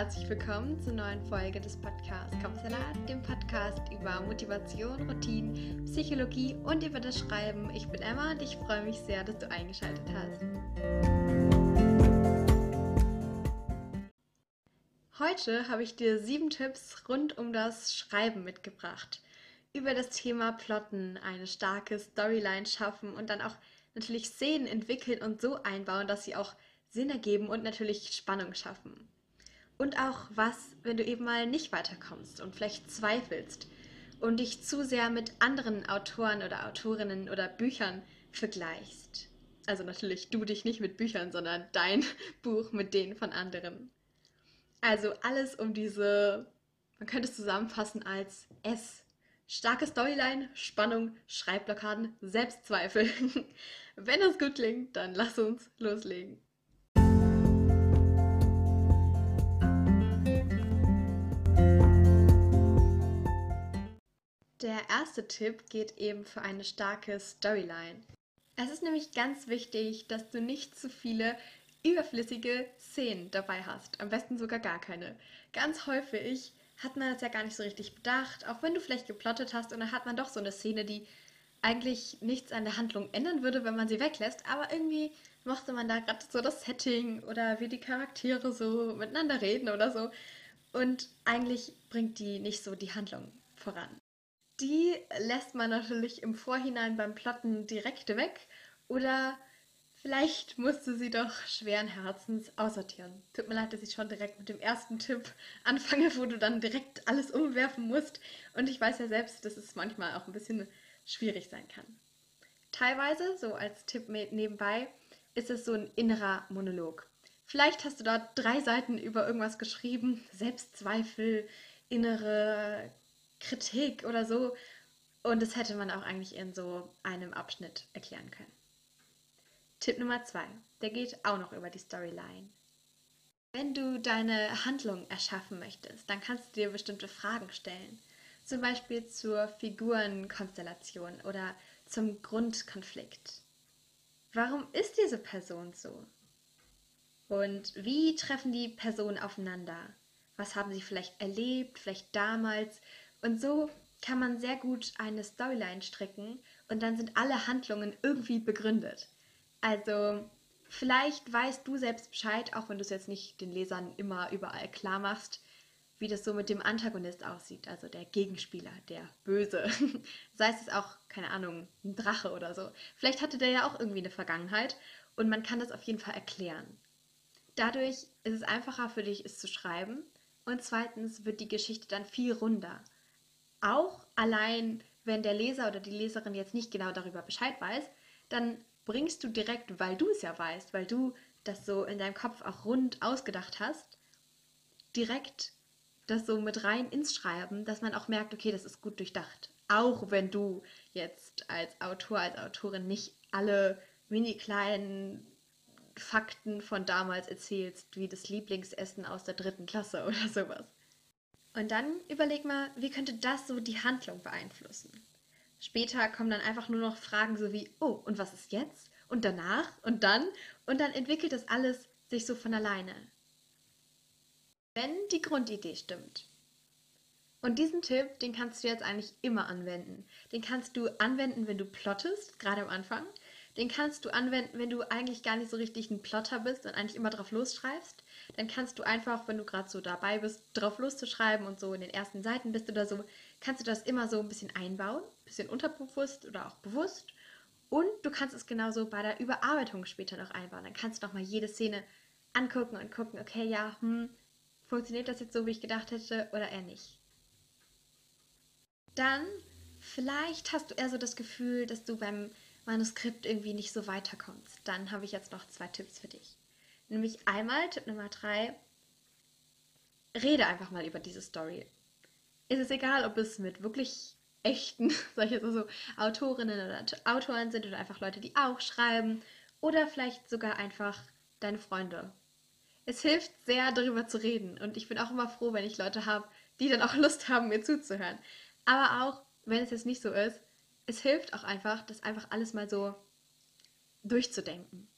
herzlich willkommen zur neuen Folge des Podcasts Kopfsalat, dem Podcast über Motivation, Routinen, Psychologie und über das Schreiben. Ich bin Emma und ich freue mich sehr, dass du eingeschaltet hast. Heute habe ich dir sieben Tipps rund um das Schreiben mitgebracht. Über das Thema Plotten, eine starke Storyline schaffen und dann auch natürlich Szenen entwickeln und so einbauen, dass sie auch Sinn ergeben und natürlich Spannung schaffen. Und auch was, wenn du eben mal nicht weiterkommst und vielleicht zweifelst und dich zu sehr mit anderen Autoren oder Autorinnen oder Büchern vergleichst. Also natürlich du dich nicht mit Büchern, sondern dein Buch mit denen von anderen. Also alles um diese, man könnte es zusammenfassen als S. Starke Storyline, Spannung, Schreibblockaden, Selbstzweifel. Wenn das gut klingt, dann lass uns loslegen. Der erste Tipp geht eben für eine starke Storyline. Es ist nämlich ganz wichtig, dass du nicht zu viele überflüssige Szenen dabei hast. Am besten sogar gar keine. Ganz häufig hat man das ja gar nicht so richtig bedacht, auch wenn du vielleicht geplottet hast und dann hat man doch so eine Szene, die eigentlich nichts an der Handlung ändern würde, wenn man sie weglässt, aber irgendwie mochte man da gerade so das Setting oder wie die Charaktere so miteinander reden oder so. Und eigentlich bringt die nicht so die Handlung voran die lässt man natürlich im Vorhinein beim Plotten direkt weg oder vielleicht musste sie doch schweren Herzens aussortieren. Tut mir leid, dass ich schon direkt mit dem ersten Tipp anfange, wo du dann direkt alles umwerfen musst. Und ich weiß ja selbst, dass es manchmal auch ein bisschen schwierig sein kann. Teilweise, so als Tipp nebenbei, ist es so ein innerer Monolog. Vielleicht hast du dort drei Seiten über irgendwas geschrieben, Selbstzweifel, innere Kritik oder so. Und das hätte man auch eigentlich in so einem Abschnitt erklären können. Tipp Nummer zwei, der geht auch noch über die Storyline. Wenn du deine Handlung erschaffen möchtest, dann kannst du dir bestimmte Fragen stellen. Zum Beispiel zur Figurenkonstellation oder zum Grundkonflikt. Warum ist diese Person so? Und wie treffen die Personen aufeinander? Was haben sie vielleicht erlebt, vielleicht damals? Und so kann man sehr gut eine Storyline stricken und dann sind alle Handlungen irgendwie begründet. Also vielleicht weißt du selbst Bescheid, auch wenn du es jetzt nicht den Lesern immer überall klar machst, wie das so mit dem Antagonist aussieht, also der Gegenspieler, der Böse. Sei es auch, keine Ahnung, ein Drache oder so. Vielleicht hatte der ja auch irgendwie eine Vergangenheit und man kann das auf jeden Fall erklären. Dadurch ist es einfacher für dich, es zu schreiben und zweitens wird die Geschichte dann viel runder auch allein, wenn der Leser oder die Leserin jetzt nicht genau darüber Bescheid weiß, dann bringst du direkt, weil du es ja weißt, weil du das so in deinem Kopf auch rund ausgedacht hast, direkt das so mit rein ins Schreiben, dass man auch merkt, okay, das ist gut durchdacht. Auch wenn du jetzt als Autor, als Autorin nicht alle mini kleinen Fakten von damals erzählst, wie das Lieblingsessen aus der dritten Klasse oder sowas. Und dann überleg mal, wie könnte das so die Handlung beeinflussen? Später kommen dann einfach nur noch Fragen so wie, oh, und was ist jetzt? Und danach? Und dann? Und dann entwickelt das alles sich so von alleine. Wenn die Grundidee stimmt. Und diesen Tipp, den kannst du jetzt eigentlich immer anwenden. Den kannst du anwenden, wenn du plottest, gerade am Anfang. Den kannst du anwenden, wenn du eigentlich gar nicht so richtig ein Plotter bist und eigentlich immer drauf losschreibst. Dann kannst du einfach, wenn du gerade so dabei bist, drauf loszuschreiben und so in den ersten Seiten bist oder so, kannst du das immer so ein bisschen einbauen, ein bisschen unterbewusst oder auch bewusst. Und du kannst es genauso bei der Überarbeitung später noch einbauen. Dann kannst du noch mal jede Szene angucken und gucken, okay, ja, hm, funktioniert das jetzt so, wie ich gedacht hätte oder eher nicht. Dann vielleicht hast du eher so das Gefühl, dass du beim Manuskript irgendwie nicht so weiterkommst, dann habe ich jetzt noch zwei Tipps für dich. Nämlich einmal, Tipp Nummer drei, rede einfach mal über diese Story. Ist es egal, ob es mit wirklich echten, jetzt mal so, Autorinnen oder Autoren sind oder einfach Leute, die auch schreiben oder vielleicht sogar einfach deine Freunde. Es hilft sehr, darüber zu reden und ich bin auch immer froh, wenn ich Leute habe, die dann auch Lust haben, mir zuzuhören. Aber auch, wenn es jetzt nicht so ist, es hilft auch einfach, das einfach alles mal so durchzudenken.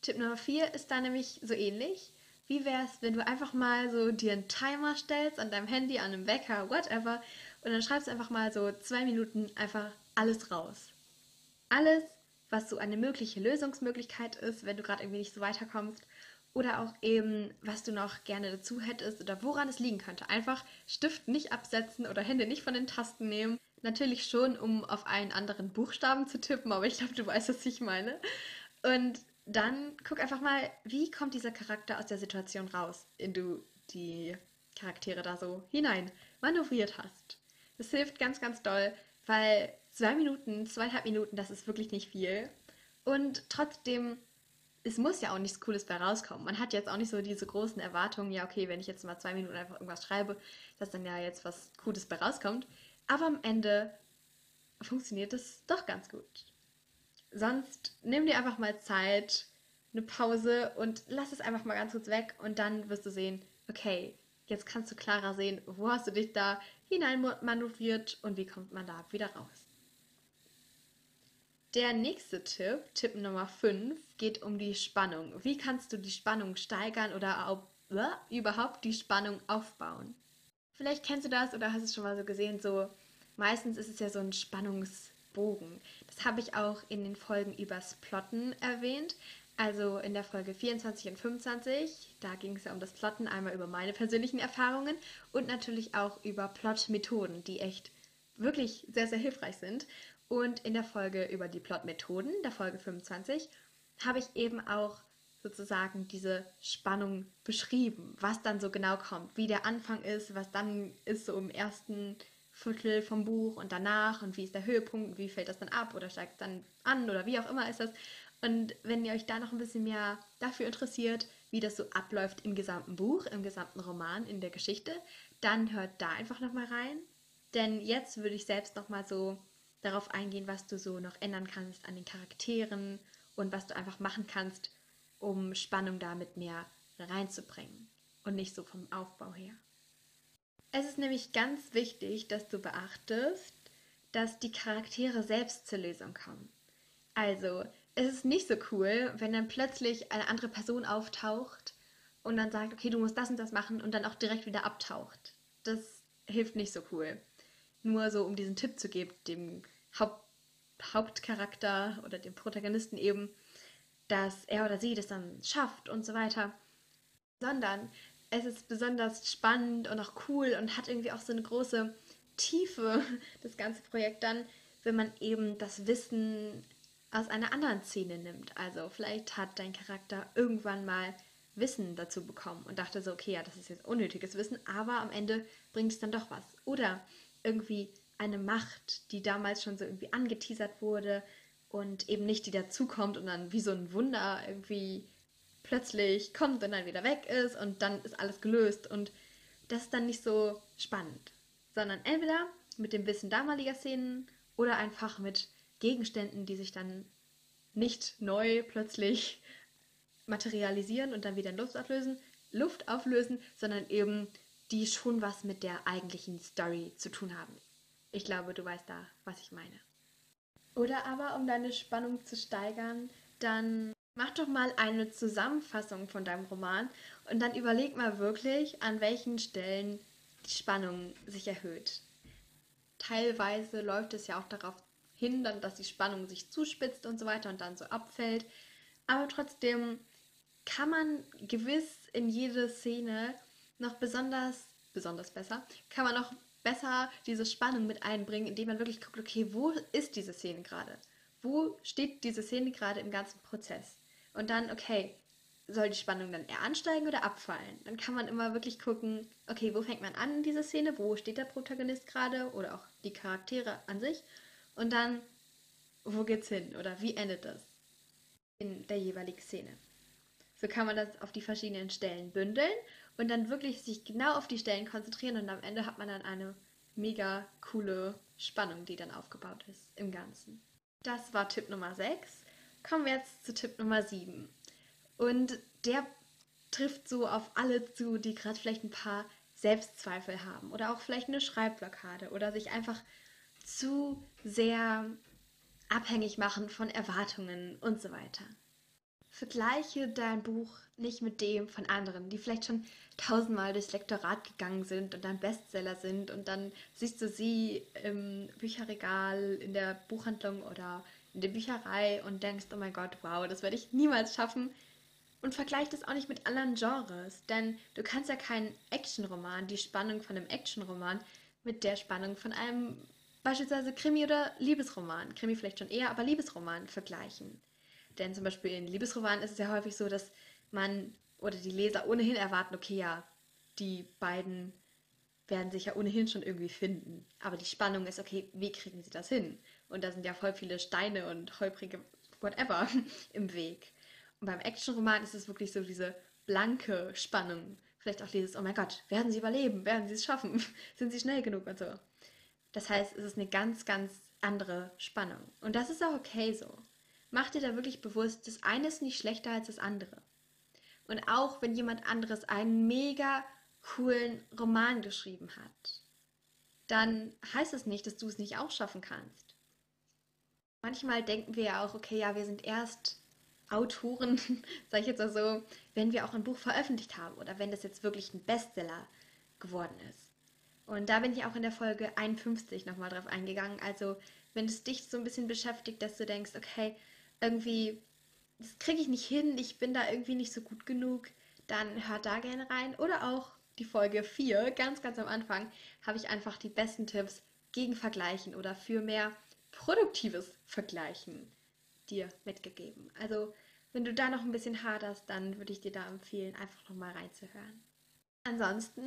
Tipp Nummer 4 ist da nämlich so ähnlich. Wie wäre es, wenn du einfach mal so dir einen Timer stellst an deinem Handy, an einem Wecker, whatever, und dann schreibst du einfach mal so zwei Minuten einfach alles raus. Alles, was so eine mögliche Lösungsmöglichkeit ist, wenn du gerade irgendwie nicht so weiterkommst. Oder auch eben, was du noch gerne dazu hättest oder woran es liegen könnte. Einfach Stift nicht absetzen oder Hände nicht von den Tasten nehmen. Natürlich schon, um auf einen anderen Buchstaben zu tippen, aber ich glaube, du weißt, was ich meine. Und dann guck einfach mal, wie kommt dieser Charakter aus der Situation raus, in du die Charaktere da so hinein manövriert hast. Das hilft ganz, ganz doll, weil zwei Minuten, zweieinhalb Minuten, das ist wirklich nicht viel. Und trotzdem, es muss ja auch nichts Cooles bei rauskommen. Man hat jetzt auch nicht so diese großen Erwartungen, ja, okay, wenn ich jetzt mal zwei Minuten einfach irgendwas schreibe, dass dann ja jetzt was Cooles bei rauskommt. Aber am Ende funktioniert es doch ganz gut. Sonst nimm dir einfach mal Zeit, eine Pause und lass es einfach mal ganz kurz weg und dann wirst du sehen, okay, jetzt kannst du klarer sehen, wo hast du dich da hinein manövriert und wie kommt man da wieder raus. Der nächste Tipp, Tipp Nummer 5, geht um die Spannung. Wie kannst du die Spannung steigern oder äh, überhaupt die Spannung aufbauen? Vielleicht kennst du das oder hast es schon mal so gesehen, so meistens ist es ja so ein Spannungs- Bogen. Das habe ich auch in den Folgen übers Plotten erwähnt. Also in der Folge 24 und 25, da ging es ja um das Plotten, einmal über meine persönlichen Erfahrungen und natürlich auch über Plotmethoden, die echt wirklich sehr, sehr hilfreich sind. Und in der Folge über die Plotmethoden, der Folge 25, habe ich eben auch sozusagen diese Spannung beschrieben, was dann so genau kommt, wie der Anfang ist, was dann ist so im ersten Viertel vom Buch und danach und wie ist der Höhepunkt wie fällt das dann ab oder steigt es dann an oder wie auch immer ist das. Und wenn ihr euch da noch ein bisschen mehr dafür interessiert, wie das so abläuft im gesamten Buch, im gesamten Roman, in der Geschichte, dann hört da einfach nochmal rein. Denn jetzt würde ich selbst nochmal so darauf eingehen, was du so noch ändern kannst an den Charakteren und was du einfach machen kannst, um Spannung damit mehr reinzubringen und nicht so vom Aufbau her. Es ist nämlich ganz wichtig, dass du beachtest, dass die Charaktere selbst zur Lösung kommen. Also, es ist nicht so cool, wenn dann plötzlich eine andere Person auftaucht und dann sagt, okay, du musst das und das machen und dann auch direkt wieder abtaucht. Das hilft nicht so cool. Nur so, um diesen Tipp zu geben, dem Haupt Hauptcharakter oder dem Protagonisten eben, dass er oder sie das dann schafft und so weiter. Sondern es ist besonders spannend und auch cool und hat irgendwie auch so eine große Tiefe, das ganze Projekt dann, wenn man eben das Wissen aus einer anderen Szene nimmt. Also vielleicht hat dein Charakter irgendwann mal Wissen dazu bekommen und dachte so, okay, ja, das ist jetzt unnötiges Wissen, aber am Ende bringt es dann doch was. Oder irgendwie eine Macht, die damals schon so irgendwie angeteasert wurde und eben nicht die dazukommt und dann wie so ein Wunder irgendwie plötzlich kommt und dann wieder weg ist und dann ist alles gelöst und das ist dann nicht so spannend, sondern entweder mit dem Wissen damaliger Szenen oder einfach mit Gegenständen, die sich dann nicht neu plötzlich materialisieren und dann wieder in Luft auflösen, Luft auflösen, sondern eben die schon was mit der eigentlichen Story zu tun haben. Ich glaube, du weißt da, was ich meine. Oder aber, um deine Spannung zu steigern, dann Mach doch mal eine Zusammenfassung von deinem Roman und dann überleg mal wirklich, an welchen Stellen die Spannung sich erhöht. Teilweise läuft es ja auch darauf hin, dann, dass die Spannung sich zuspitzt und so weiter und dann so abfällt. Aber trotzdem kann man gewiss in jede Szene noch besonders, besonders besser, kann man noch besser diese Spannung mit einbringen, indem man wirklich guckt, okay, wo ist diese Szene gerade? Wo steht diese Szene gerade im ganzen Prozess? Und dann, okay, soll die Spannung dann eher ansteigen oder abfallen? Dann kann man immer wirklich gucken, okay, wo fängt man an in dieser Szene? Wo steht der Protagonist gerade? Oder auch die Charaktere an sich? Und dann, wo geht's hin? Oder wie endet das in der jeweiligen Szene? So kann man das auf die verschiedenen Stellen bündeln und dann wirklich sich genau auf die Stellen konzentrieren und am Ende hat man dann eine mega coole Spannung, die dann aufgebaut ist im Ganzen. Das war Tipp Nummer 6 kommen wir jetzt zu Tipp Nummer 7. Und der trifft so auf alle zu, die gerade vielleicht ein paar Selbstzweifel haben oder auch vielleicht eine Schreibblockade oder sich einfach zu sehr abhängig machen von Erwartungen und so weiter. Vergleiche dein Buch nicht mit dem von anderen, die vielleicht schon tausendmal durchs Lektorat gegangen sind und dann Bestseller sind und dann siehst du sie im Bücherregal, in der Buchhandlung oder in der Bücherei und denkst, oh mein Gott, wow, das werde ich niemals schaffen. Und vergleich das auch nicht mit anderen Genres, denn du kannst ja keinen Actionroman, die Spannung von einem Actionroman mit der Spannung von einem beispielsweise Krimi oder Liebesroman, Krimi vielleicht schon eher, aber Liebesroman vergleichen. Denn zum Beispiel in Liebesromanen ist es ja häufig so, dass man oder die Leser ohnehin erwarten, okay, ja, die beiden werden sich ja ohnehin schon irgendwie finden. Aber die Spannung ist, okay, wie kriegen sie das hin? Und da sind ja voll viele Steine und holprige whatever im Weg. Und beim Actionroman ist es wirklich so diese blanke Spannung. Vielleicht auch dieses, oh mein Gott, werden sie überleben? Werden sie es schaffen? Sind sie schnell genug und so. Das heißt, es ist eine ganz, ganz andere Spannung. Und das ist auch okay so. Mach dir da wirklich bewusst, das eine ist nicht schlechter als das andere. Und auch wenn jemand anderes einen mega coolen Roman geschrieben hat, dann heißt es nicht, dass du es nicht auch schaffen kannst. Manchmal denken wir ja auch, okay, ja, wir sind erst Autoren, sage ich jetzt mal so, wenn wir auch ein Buch veröffentlicht haben oder wenn das jetzt wirklich ein Bestseller geworden ist. Und da bin ich auch in der Folge 51 nochmal drauf eingegangen. Also, wenn es dich so ein bisschen beschäftigt, dass du denkst, okay, irgendwie das kriege ich nicht hin, ich bin da irgendwie nicht so gut genug, dann hört da gerne rein. Oder auch die Folge 4, ganz, ganz am Anfang, habe ich einfach die besten Tipps gegen Vergleichen oder für mehr produktives Vergleichen dir mitgegeben. Also, wenn du da noch ein bisschen haderst, dann würde ich dir da empfehlen, einfach nochmal reinzuhören. Ansonsten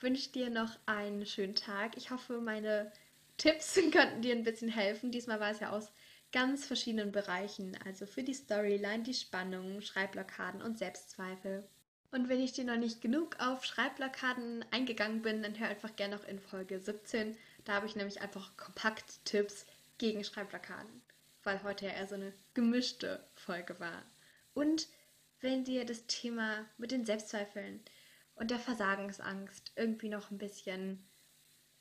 wünsche ich dir noch einen schönen Tag. Ich hoffe, meine Tipps könnten dir ein bisschen helfen. Diesmal war es ja aus ganz verschiedenen Bereichen, also für die Storyline, die Spannung, Schreibblockaden und Selbstzweifel. Und wenn ich dir noch nicht genug auf Schreibblockaden eingegangen bin, dann hör einfach gerne noch in Folge 17. Da habe ich nämlich einfach kompakt Tipps gegen Schreibblockaden, weil heute ja eher so eine gemischte Folge war. Und wenn dir das Thema mit den Selbstzweifeln und der Versagensangst irgendwie noch ein bisschen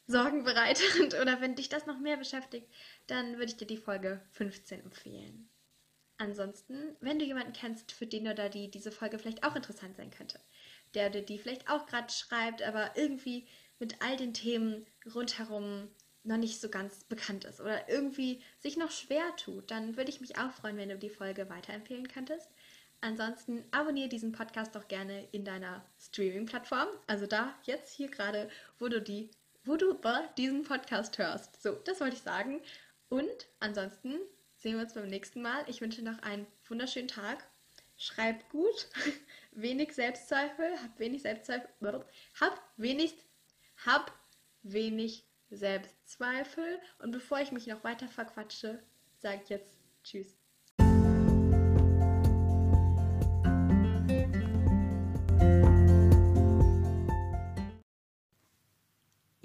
sorgenbereitend oder wenn dich das noch mehr beschäftigt, dann würde ich dir die Folge 15 empfehlen. Ansonsten, wenn du jemanden kennst, für den oder die diese Folge vielleicht auch interessant sein könnte, der oder die vielleicht auch gerade schreibt, aber irgendwie mit all den Themen rundherum noch nicht so ganz bekannt ist oder irgendwie sich noch schwer tut, dann würde ich mich auch freuen, wenn du die Folge weiterempfehlen könntest. Ansonsten abonniere diesen Podcast doch gerne in deiner Streaming-Plattform, also da jetzt hier gerade, wo du die wo du diesen Podcast hörst. So, das wollte ich sagen. Und ansonsten sehen wir uns beim nächsten Mal. Ich wünsche noch einen wunderschönen Tag. Schreib gut, wenig Selbstzweifel, hab wenig Selbstzweifel, hab wenig, hab wenig Selbstzweifel. Und bevor ich mich noch weiter verquatsche, sage ich jetzt Tschüss.